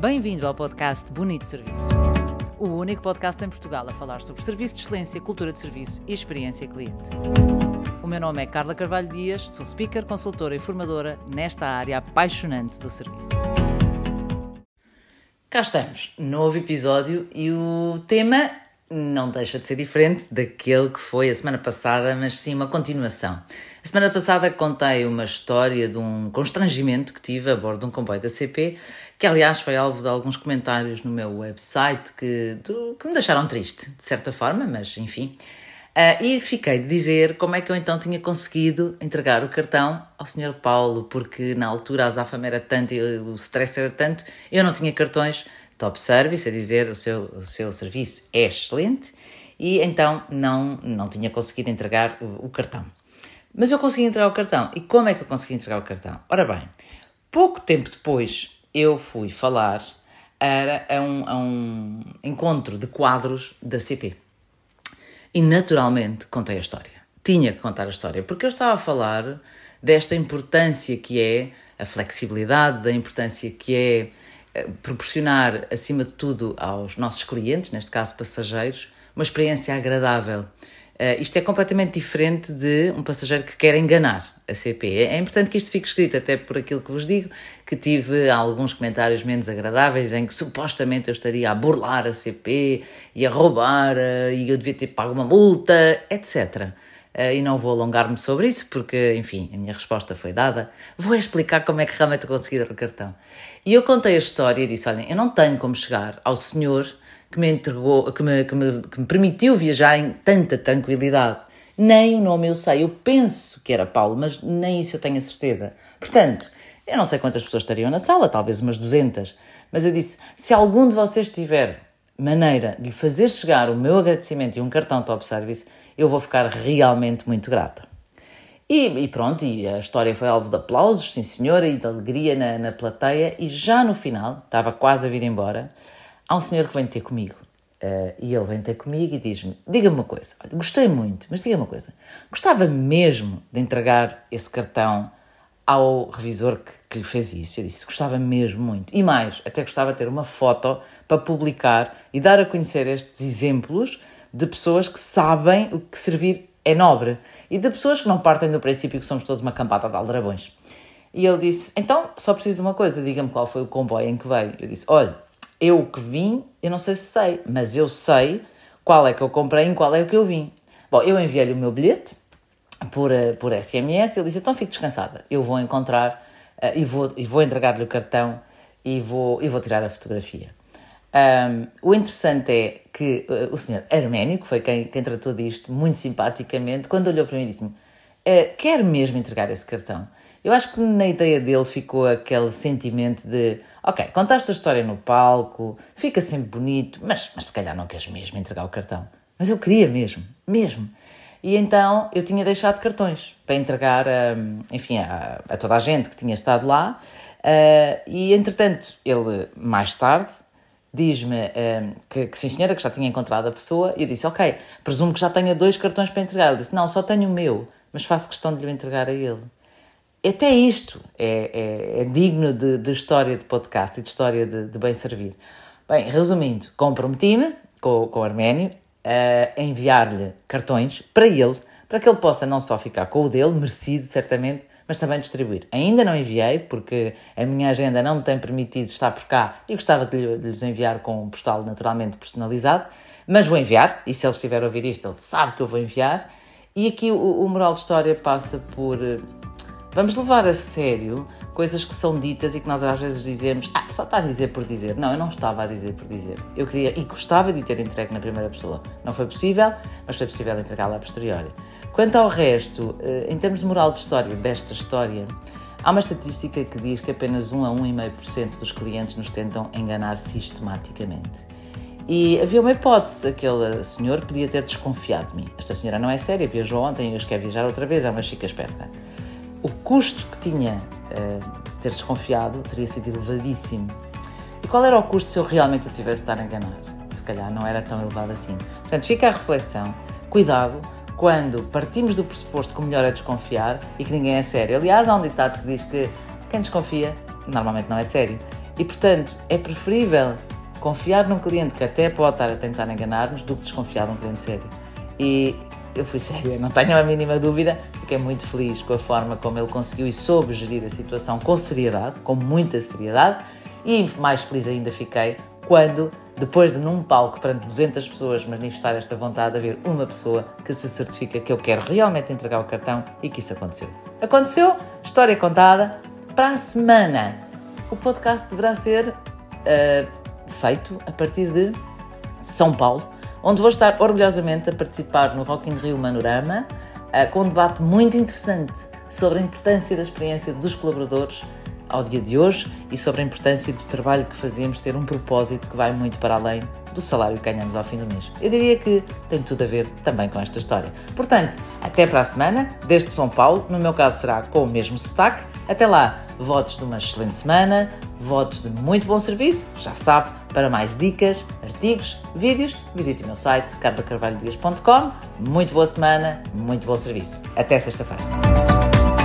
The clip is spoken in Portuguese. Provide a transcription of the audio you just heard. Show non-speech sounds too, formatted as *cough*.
Bem-vindo ao podcast Bonito Serviço. O único podcast em Portugal a falar sobre serviço de excelência, cultura de serviço e experiência cliente. O meu nome é Carla Carvalho Dias, sou speaker, consultora e formadora nesta área apaixonante do serviço. Cá estamos, novo episódio e o tema não deixa de ser diferente daquele que foi a semana passada, mas sim uma continuação. A semana passada contei uma história de um constrangimento que tive a bordo de um comboio da CP, que aliás foi alvo de alguns comentários no meu website que, que me deixaram triste, de certa forma, mas enfim. Uh, e fiquei de dizer como é que eu então tinha conseguido entregar o cartão ao Sr. Paulo, porque na altura a azafama era tanto e o stress era tanto, eu não tinha cartões top service, a dizer o seu, o seu serviço é excelente, e então não, não tinha conseguido entregar o, o cartão. Mas eu consegui entregar o cartão. E como é que eu consegui entregar o cartão? Ora bem, pouco tempo depois eu fui falar era a um, a um encontro de quadros da CP. E naturalmente contei a história. Tinha que contar a história, porque eu estava a falar desta importância que é a flexibilidade, da importância que é proporcionar, acima de tudo, aos nossos clientes, neste caso passageiros, uma experiência agradável. Uh, isto é completamente diferente de um passageiro que quer enganar a CP. É, é importante que isto fique escrito, até por aquilo que vos digo, que tive alguns comentários menos agradáveis em que supostamente eu estaria a burlar a CP e a roubar uh, e eu devia ter pago uma multa, etc. Uh, e não vou alongar-me sobre isso, porque, enfim, a minha resposta foi dada. Vou explicar como é que realmente consegui dar o cartão. E eu contei a história e disse: olhem, eu não tenho como chegar ao senhor que me entregou, que me, que me, que me permitiu viajar em tanta tranquilidade. Nem o nome eu sei. Eu penso que era Paulo, mas nem isso eu tenho a certeza. Portanto, eu não sei quantas pessoas estariam na sala, talvez umas 200. Mas eu disse: se algum de vocês tiver maneira de lhe fazer chegar o meu agradecimento e um cartão top service, eu vou ficar realmente muito grata. E, e, pronto, e a história foi alvo de aplausos, sim senhora, e de alegria na, na plateia. E já no final, estava quase a vir embora, há um senhor que vem ter comigo. Uh, e ele vem ter comigo e diz-me: Diga-me uma coisa, olha, gostei muito, mas diga-me uma coisa, gostava mesmo de entregar esse cartão ao revisor que, que lhe fez isso? Eu disse: Gostava mesmo muito. E mais, até gostava de ter uma foto para publicar e dar a conhecer estes exemplos de pessoas que sabem o que servir é nobre. E de pessoas que não partem do princípio que somos todos uma campada de aldrabões. E ele disse: Então, só preciso de uma coisa, diga-me qual foi o comboio em que veio. Eu disse: Olha, eu que vim, eu não sei se sei, mas eu sei qual é que eu comprei e qual é o que eu vim. Bom, eu enviei-lhe o meu bilhete por, eh, por SMS e ele disse: Então fique descansada, eu vou encontrar uh, e vou, e vou entregar-lhe o cartão e vou, e vou tirar a fotografia. Um, o interessante é que uh, o senhor Arménio, que foi quem, quem tratou disto muito simpaticamente, quando olhou para mim disse-me: uh, Quer mesmo entregar esse cartão? Eu acho que na ideia dele ficou aquele sentimento de: Ok, contaste a história no palco, fica sempre bonito, mas, mas se calhar não queres mesmo entregar o cartão. Mas eu queria mesmo, mesmo. E então eu tinha deixado cartões para entregar, enfim, a, a, toda a gente que tinha estado lá. Uh, e entretanto, ele mais tarde diz-me um, que, que sim senhora, que já tinha encontrado a pessoa, e eu disse, ok, presumo que já tenha dois cartões para entregar. Ele disse, não, só tenho o meu, mas faço questão de lhe entregar a ele. Até isto é, é, é digno de, de, história de podcast e de história de, de bem servir. Bem, resumindo, comprometi-me com, com o Arménio a enviar-lhe cartões para ele, para que ele possa não só ficar com o dele, merecido certamente, mas também distribuir. Ainda não enviei, porque a minha agenda não me tem permitido estar por cá e gostava de, lhes enviar com um postal naturalmente personalizado, mas vou enviar, e se ele estiver a ouvir isto, ele sabe que eu vou enviar. E aqui o, o moral de história passa por. Eh, vamos levar a sério coisas que são ditas e que nós às vezes dizemos, ah, só está a dizer por dizer. Não, eu não estava a dizer por dizer. Eu queria e gostava de ter entregue na primeira pessoa. Não foi possível, mas foi possível entregá-la a posteriori. Quanto ao resto, eh, em termos de moral de história desta história, há uma estatística que diz que apenas 1 a 1,5% dos clientes nos tentam enganar sistematicamente. E havia uma hipótese, aquele senhor podia ter desconfiado de mim. Esta senhora não é séria, viajou ontem e hoje quer viajar outra vez, é uma chica esperta. O custo que tinha uh, ter desconfiado teria sido elevadíssimo. E qual era o custo se eu realmente o tivesse de estar a enganar? Se calhar não era tão elevado assim. Portanto, fica a reflexão. Cuidado, quando partimos do pressuposto que o melhor é desconfiar e que ninguém é sério. Aliás, há um ditado que diz que quem desconfia normalmente não é sério. E portanto, é preferível confiar num cliente que até pode estar a tentar enganar-nos do que desconfiar de um cliente sério. E eu fui *laughs* séria, não tenho a mínima dúvida, fiquei muito feliz com a forma como ele conseguiu e soube gerir a situação com seriedade, com muita seriedade, e mais feliz ainda fiquei quando, depois de num palco perante 200 pessoas manifestar esta vontade, haver uma pessoa que se certifica que eu quero realmente entregar o cartão e que isso aconteceu. Aconteceu, história contada. Para a semana, o podcast deverá ser uh, feito a partir de São Paulo onde vou estar orgulhosamente a participar no Rock in Rio Manorama, uh, com um debate muito interessante sobre a importância da experiência dos colaboradores ao dia de hoje e sobre a importância do trabalho que fazemos ter um propósito que vai muito para além do salário que ganhamos ao fim do mês. Eu diria que tem tudo a ver também com esta história. Portanto, até para a semana, desde São Paulo, no meu caso será com o mesmo sotaque. Até lá, votos de uma excelente semana, votos de muito bom serviço, já sabe, para mais dicas, artigos, vídeos, visite o meu site carlacarvalhodias.com. Muito boa semana, muito bom serviço. Até sexta-feira.